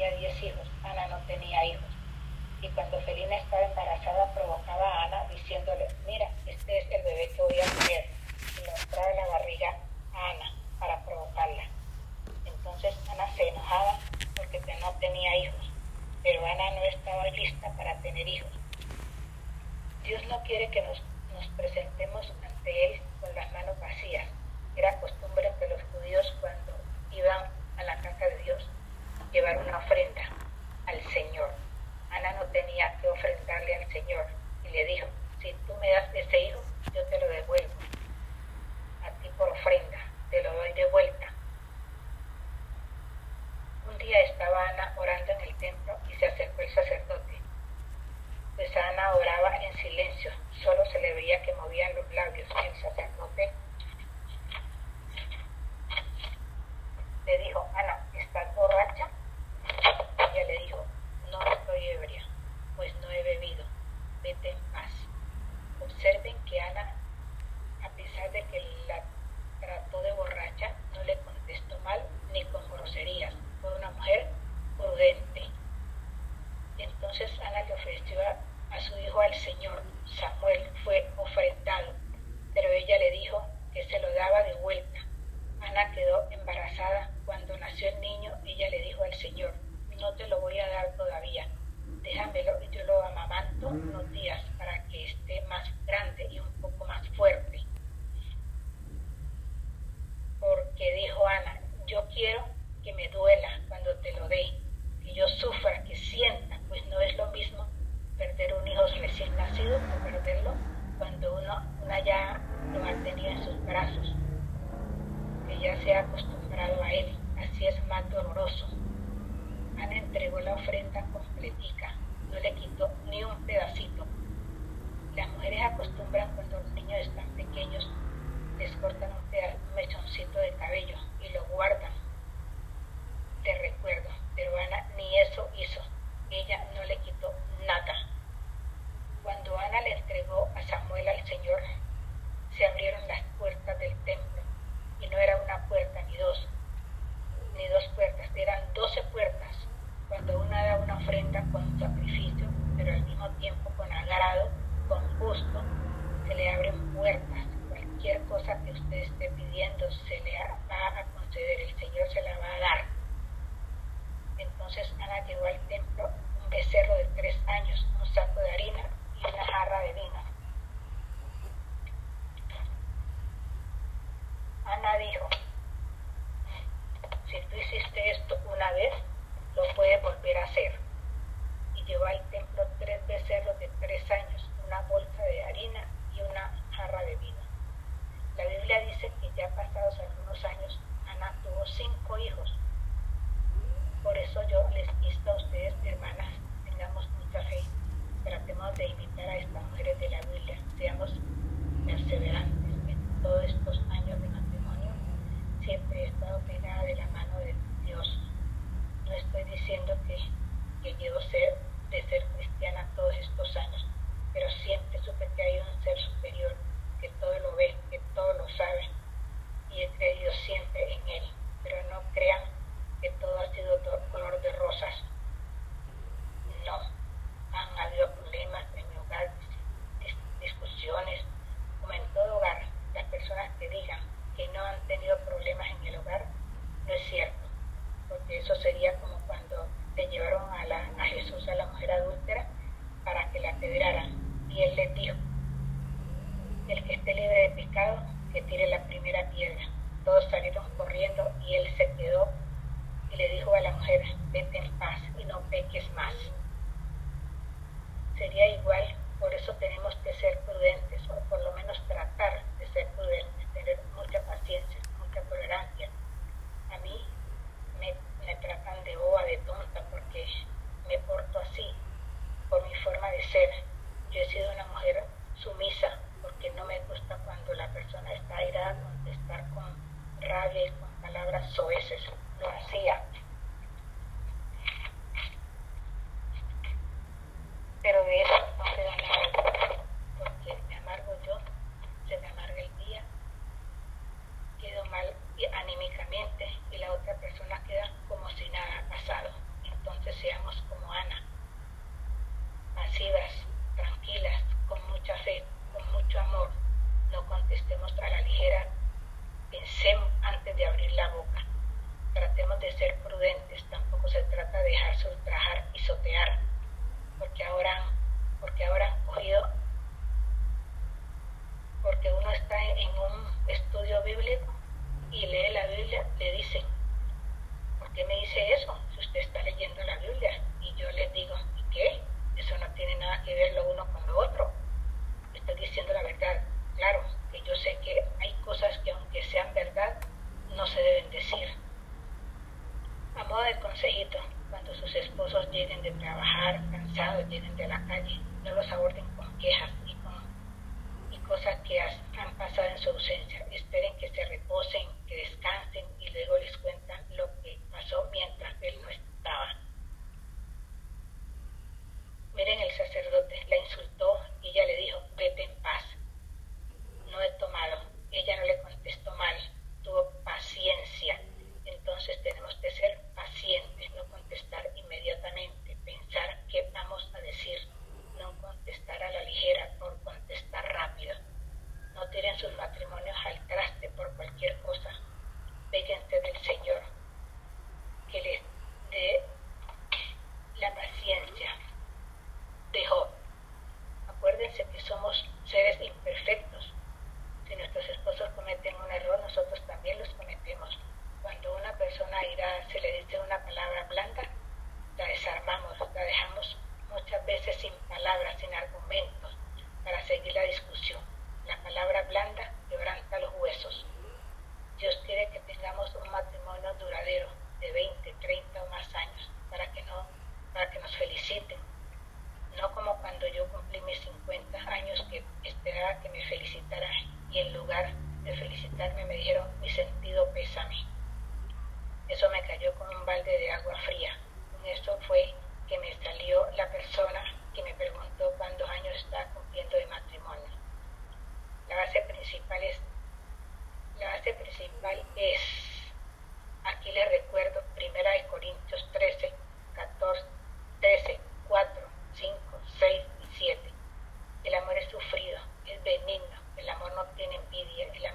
tenía diez hijos, Ana no tenía hijos. Y cuando Felina estaba embarazada, provocaba a Ana diciéndole, mira, este es el bebé que voy a tener. Y le mostraba la barriga a Ana para provocarla. Entonces Ana se enojaba porque no tenía hijos, pero Ana no estaba lista para tener hijos. Dios no quiere que nos presentemos ante Él con las manos vacías. Era costumbre que los judíos cuando iban a la casa de Dios llevar una ofrenda al Señor. Ana no tenía que ofrendarle al Señor y le dijo, si tú me das ese hijo, yo te lo devuelvo. A ti por ofrenda, te lo doy de vuelta. Un día estaba Ana orando en el templo y se acercó el sacerdote. Pues Ana oraba en silencio, solo se le veía que movían los labios. El sacerdote le dijo, Ana, ¿estás borracha? Ella le dijo, no estoy ebria, pues no he bebido, vete en paz. Observen que Ana, a pesar de que la trató de borracha, no le contestó mal ni con groserías. Fue una mujer prudente. Entonces Ana le ofreció al Señor. Samuel fue ofrendado, pero ella le dijo que se lo daba de vuelta. Ana quedó embarazada. Cuando nació el niño, ella le dijo al Señor, no te lo voy a dar todavía, déjamelo y yo lo amamanto unos días para que esté más grande y un poco más fuerte. Porque dijo Ana, yo quiero que me duela cuando te lo dé, que yo sufra, que sienta, pues no es lo mismo perder un hijo recién nacido que perderlo cuando uno, una ya lo ha tenido en sus brazos, que ya se ha acostumbrado a él, así es más doloroso. Ana entregó la ofrenda completica, no le quitó ni un pedacito. Las mujeres acostumbran cuando los niños están pequeños, les cortan un, pedazo, un mechoncito de cabello y lo guardan de recuerdo, pero Ana ni eso hizo. Ella no le quitó nada. Cuando Ana le entregó a Samuel al Señor, se abrieron las puertas del templo y no era una puerta ni dos, ni dos puertas, eran doce puertas. Cuando una da una ofrenda con sacrificio, pero al mismo tiempo con agrado, con gusto, se le abren puertas. Cualquier cosa que usted esté pidiendo se le va a conceder, el Señor se la va a dar. Entonces Ana llevó al templo un becerro de tres años, un saco de harina y una jarra de vino. Ana dijo, si tú hiciste esto una vez, lo puedes volver a hacer. Y llevó al templo tres becerros de tres años, una bolsa de harina y una jarra de vino. La Biblia dice que ya pasados algunos años, Ana tuvo cinco hijos. Por eso yo les insto a ustedes, hermanas, tengamos mucha fe. Tratemos de imitar a estas mujeres de la Biblia. Seamos perseverantes en todos estos años de matrimonio. Siempre he estado pegada de la mano de Dios. No estoy diciendo que, que quiero ser, de ser cristiana todos estos años, pero siempre supe que hay un ser superior que todo lo ve, que todo lo sabe, y he creído siempre en Él. Pero no crean que todo ha sido color de rosas. No, han habido problemas en mi hogar, discusiones, como en todo hogar. Las personas que digan no han tenido problemas en el hogar, no es cierto, porque eso sería como cuando le llevaron a, la, a Jesús a la mujer adúltera para que la pedraran, y él les dijo, el que esté libre de pecado, que tire la primera piedra. Todos salieron corriendo y él se quedó y le dijo a la mujer, vete en paz y no peques más. Sería igual, estemos a la ligera, pensemos antes de abrir la boca, tratemos de ser prudentes, tampoco se trata de dejarse ultrajar y sotear, porque ahora, porque ahora han cogido lleguen de trabajar cansados, lleguen de la calle, no los aborden con quejas y con cosas que has, han pasado en su ausencia. Esperen que se principales, la base este principal es, aquí les recuerdo, 1 Corintios 13, 14, 13, 4, 5, 6 y 7. El amor es sufrido, es benigno, el amor no tiene envidia, el